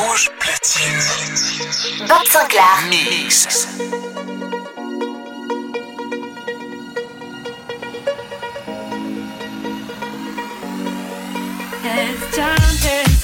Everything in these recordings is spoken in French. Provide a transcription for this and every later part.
Rouge platine. Bob It's time to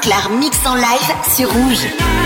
Claire Mix en live sur Rouge.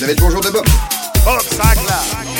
Vous avez le bonjour de Bob. Bob Sinclair.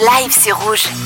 Live sur Rouge.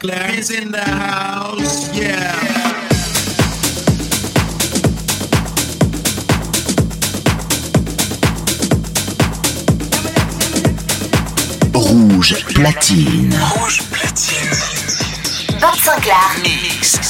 Sinclair is in the house. Yeah. Rouge platine. Bob Sinclair. Mix.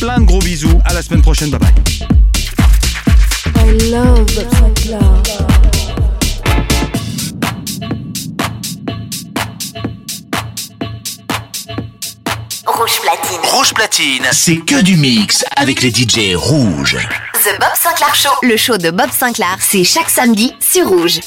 Plein de gros bisous. À la semaine prochaine. Bye bye. Rouge Platine. Rouge Platine, c'est que du mix avec les DJ rouges. The Bob Sinclair Show. Le show de Bob Sinclair, c'est chaque samedi sur Rouge.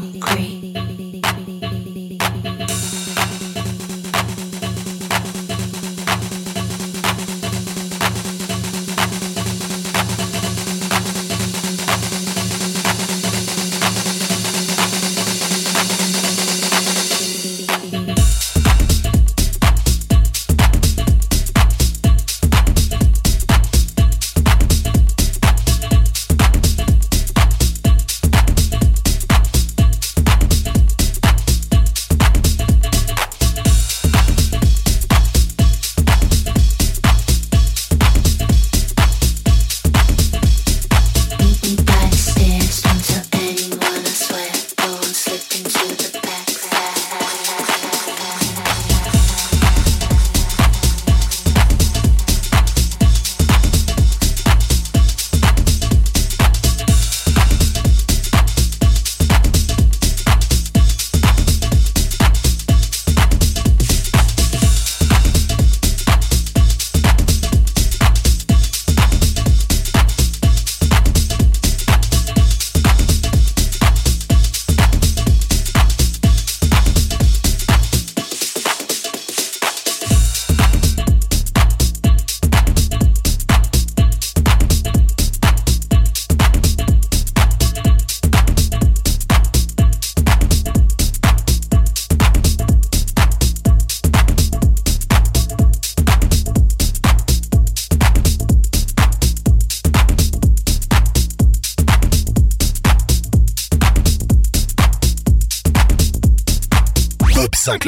feel great.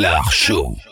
Bob Sinclair Show.